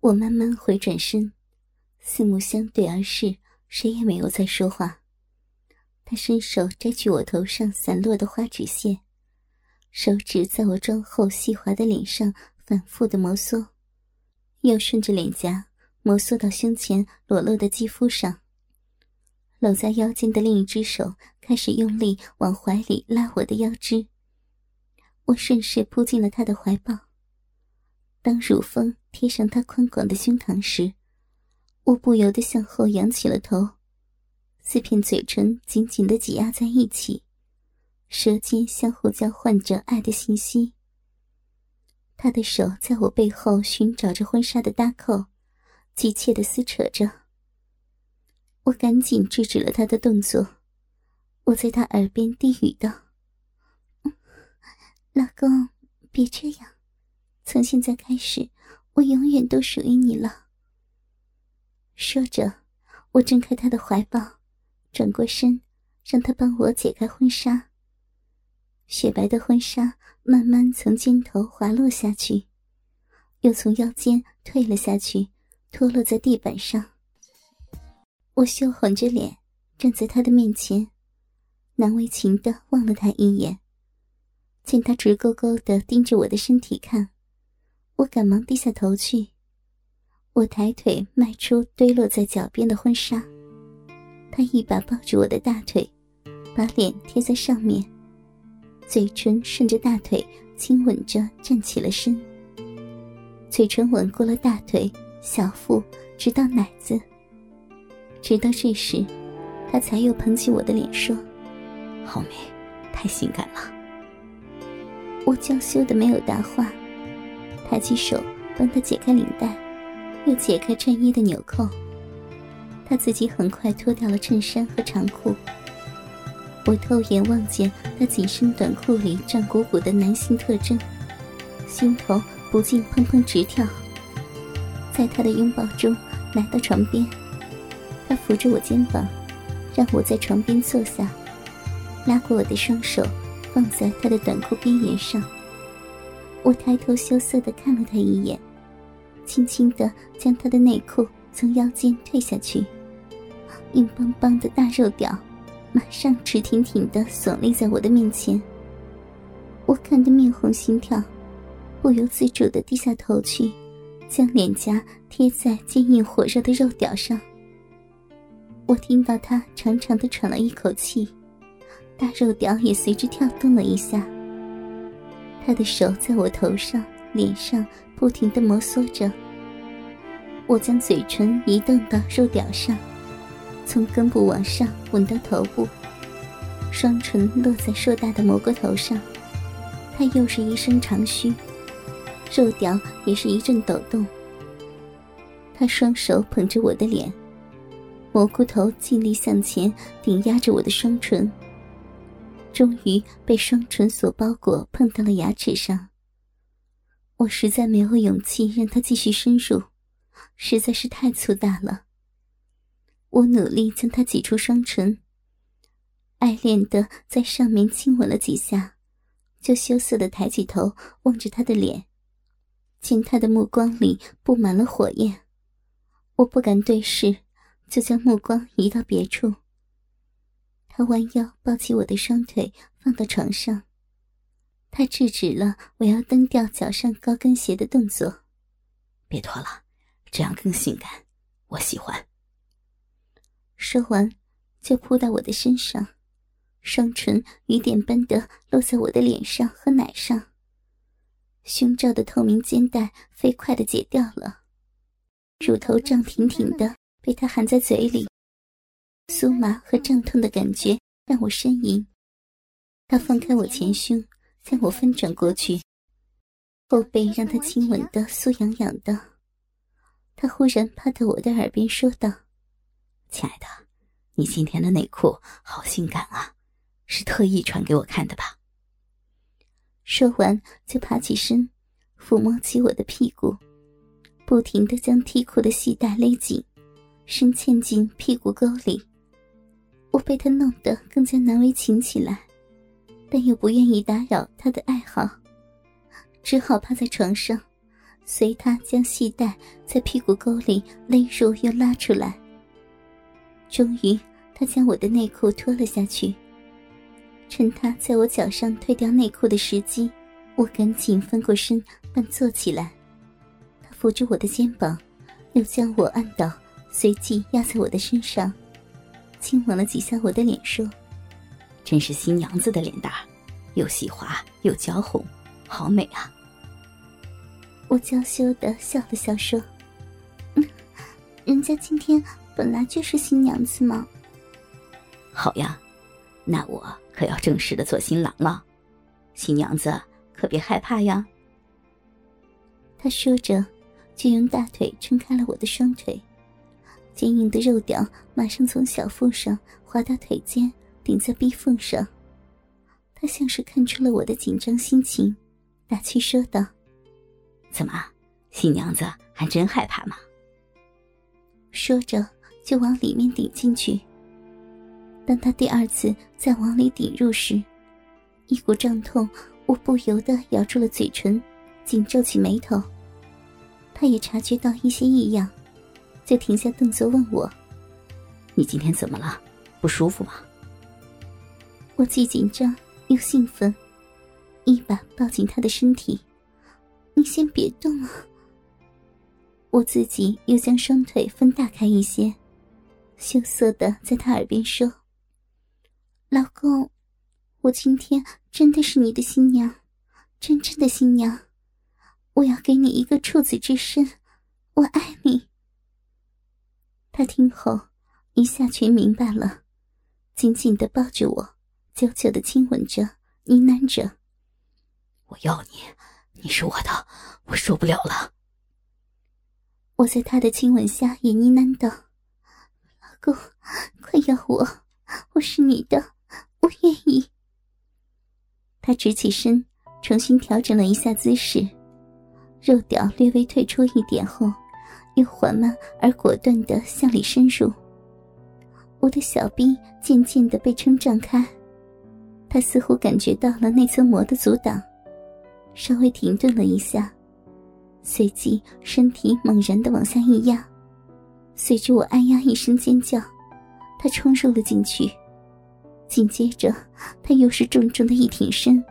我慢慢回转身，四目相对而视，谁也没有再说话。他伸手摘去我头上散落的花纸屑，手指在我妆后细滑的脸上反复的摩挲，又顺着脸颊摩挲到胸前裸露的肌肤上。搂在腰间的另一只手开始用力往怀里拉我的腰肢，我顺势扑进了他的怀抱。当乳峰贴上他宽广的胸膛时，我不由得向后仰起了头，四片嘴唇紧紧的挤压在一起，舌尖相互交换着爱的信息。他的手在我背后寻找着婚纱的搭扣，急切的撕扯着。我赶紧制止了他的动作，我在他耳边低语道：“老公，别这样，从现在开始，我永远都属于你了。”说着，我挣开他的怀抱，转过身，让他帮我解开婚纱。雪白的婚纱慢慢从肩头滑落下去，又从腰间退了下去，脱落在地板上。我羞红着脸站在他的面前，难为情的望了他一眼。见他直勾勾的盯着我的身体看，我赶忙低下头去。我抬腿迈出堆落在脚边的婚纱，他一把抱住我的大腿，把脸贴在上面，嘴唇顺着大腿亲吻着站起了身。嘴唇吻过了大腿、小腹，直到奶子。直到这时，他才又捧起我的脸说：“好美，太性感了。”我娇羞的没有答话，抬起手帮他解开领带，又解开衬衣的纽扣。他自己很快脱掉了衬衫和长裤。我透眼望见他紧身短裤里胀鼓鼓的男性特征，心头不禁砰砰直跳。在他的拥抱中，来到床边。他扶着我肩膀，让我在床边坐下，拉过我的双手，放在他的短裤边缘上。我抬头羞涩地看了他一眼，轻轻地将他的内裤从腰间退下去，硬邦邦的大肉屌马上直挺挺地耸立在我的面前。我看得面红心跳，不由自主地低下头去，将脸颊贴在坚硬火热的肉屌上。我听到他长长的喘了一口气，大肉屌也随之跳动了一下。他的手在我头上、脸上不停的摩挲着。我将嘴唇移动到肉屌上，从根部往上吻到头部，双唇落在硕大的蘑菇头上。他又是一声长吁，肉屌也是一阵抖动。他双手捧着我的脸。蘑菇头尽力向前顶压着我的双唇，终于被双唇所包裹，碰到了牙齿上。我实在没有勇气让他继续深入，实在是太粗大了。我努力将他挤出双唇，爱恋的在上面亲吻了几下，就羞涩的抬起头望着他的脸，见他的目光里布满了火焰，我不敢对视。就将目光移到别处。他弯腰抱起我的双腿，放到床上。他制止了我要蹬掉脚上高跟鞋的动作。别脱了，这样更性感，我喜欢。说完，就扑到我的身上，双唇雨点般的落在我的脸上和奶上。胸罩的透明肩带飞快的解掉了，乳头胀挺挺的。被他含在嘴里，酥麻和胀痛的感觉让我呻吟。他放开我前胸，将我翻转过去，后背让他亲吻的酥痒痒的。他忽然趴在我的耳边说道：“亲爱的，你今天的内裤好性感啊，是特意穿给我看的吧？”说完就爬起身，抚摸起我的屁股，不停的将 T 裤的系带勒紧。深嵌进屁股沟里，我被他弄得更加难为情起来，但又不愿意打扰他的爱好，只好趴在床上，随他将细带在屁股沟里勒入又拉出来。终于，他将我的内裤脱了下去。趁他在我脚上褪掉内裤的时机，我赶紧翻过身，半坐起来。他扶住我的肩膀，又将我按倒，随即压在我的身上，亲吻了几下我的脸，说：“真是新娘子的脸蛋，又细滑又娇红，好美啊！”我娇羞的笑了笑，说：“嗯，人家今天本来就是新娘子嘛。”好呀，那我可要正式的做新郎了，新娘子可别害怕呀。他说着，就用大腿撑开了我的双腿，坚硬的肉屌马上从小腹上滑到腿间，顶在逼缝上。他像是看出了我的紧张心情，打趣说道。怎么，新娘子还真害怕吗？说着就往里面顶进去。当他第二次再往里顶入时，一股胀痛，我不由得咬住了嘴唇，紧皱起眉头。他也察觉到一些异样，就停下动作问我：“你今天怎么了？不舒服吗？”我既紧张又兴奋，一把抱紧他的身体。你先别动啊！我自己又将双腿分大开一些，羞涩的在他耳边说：“老公，我今天真的是你的新娘，真正的新娘，我要给你一个处子之身，我爱你。”他听后一下全明白了，紧紧的抱着我，久久的亲吻着，呢喃着：“我要你。”你是我的，我受不了了。我在他的亲吻下也呢喃道：“老公，快要我，我是你的，我愿意。”他直起身，重新调整了一下姿势，肉屌略微退出一点后，又缓慢而果断地向里深入。我的小臂渐渐的被撑胀开，他似乎感觉到了那层膜的阻挡。稍微停顿了一下，随即身体猛然的往下一压，随着我哎呀一声尖叫，他冲入了进去。紧接着，他又是重重的一挺身，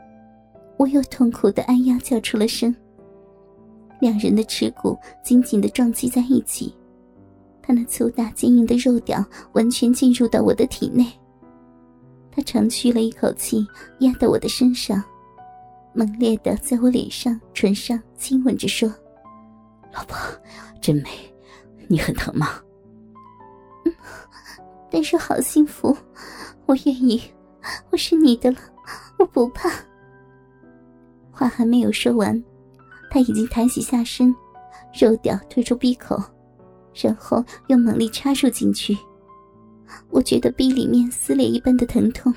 我又痛苦的哎呀叫出了声。两人的耻骨紧紧的撞击在一起，他那粗大坚硬的肉屌完全进入到我的体内。他长吁了一口气，压到我的身上。猛烈的在我脸上、唇上亲吻着，说：“老婆，真美，你很疼吗？”“嗯，但是好幸福，我愿意，我是你的了，我不怕。”话还没有说完，他已经抬起下身，肉屌推出鼻口，然后又猛力插入进去。我觉得鼻里面撕裂一般的疼痛。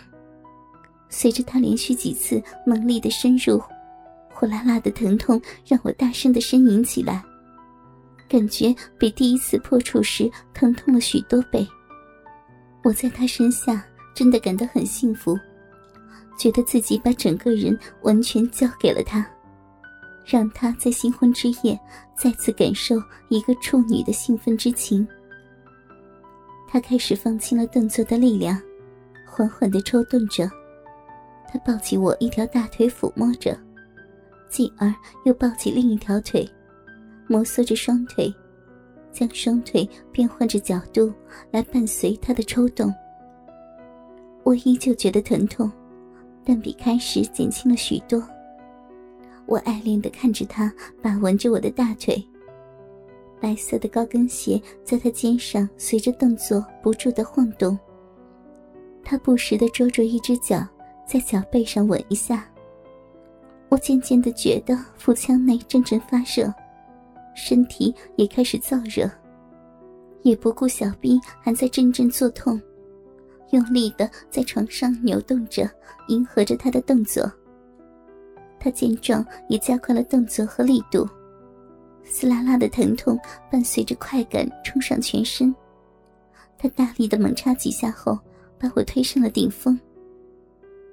随着他连续几次猛力的深入，火辣辣的疼痛让我大声的呻吟起来，感觉比第一次破处时疼痛了许多倍。我在他身下真的感到很幸福，觉得自己把整个人完全交给了他，让他在新婚之夜再次感受一个处女的兴奋之情。他开始放轻了动作的力量，缓缓的抽动着。他抱起我一条大腿抚摸着，继而又抱起另一条腿，摩挲着双腿，将双腿变换着角度来伴随他的抽动。我依旧觉得疼痛，但比开始减轻了许多。我爱恋的看着他把玩着我的大腿，白色的高跟鞋在他肩上随着动作不住的晃动。他不时的捉着一只脚。在脚背上吻一下，我渐渐的觉得腹腔内阵阵发热，身体也开始燥热，也不顾小臂还在阵阵作痛，用力的在床上扭动着，迎合着他的动作。他见状也加快了动作和力度，撕拉拉的疼痛伴随着快感冲上全身，他大力的猛插几下后，把我推上了顶峰。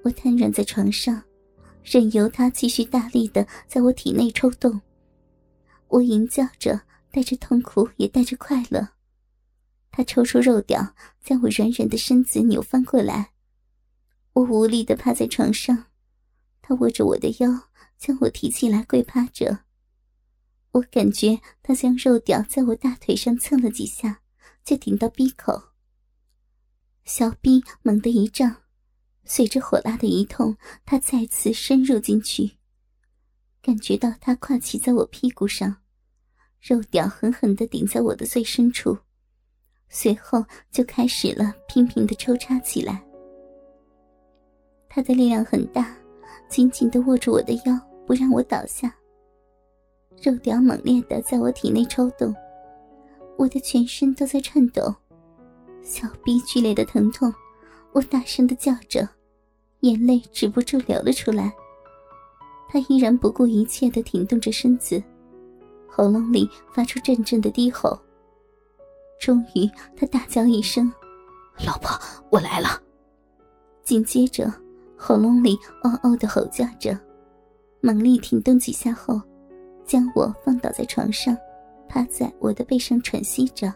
我瘫软在床上，任由他继续大力的在我体内抽动。我吟叫着，带着痛苦，也带着快乐。他抽出肉屌，将我软软的身子扭翻过来。我无力的趴在床上，他握着我的腰，将我提起来跪趴着。我感觉他将肉屌在我大腿上蹭了几下，就顶到鼻口。小臂猛地一胀，随着火辣的一痛，他再次深入进去，感觉到他跨骑在我屁股上，肉屌狠狠地顶在我的最深处，随后就开始了频频的抽插起来。他的力量很大，紧紧地握住我的腰，不让我倒下。肉屌猛烈的在我体内抽动，我的全身都在颤抖。小臂剧烈的疼痛，我大声的叫着，眼泪止不住流了出来。他依然不顾一切的挺动着身子，喉咙里发出阵阵的低吼。终于，他大叫一声：“老婆，我来了！”紧接着，喉咙里嗷嗷的吼叫着，猛力停顿几下后，将我放倒在床上，趴在我的背上喘息着。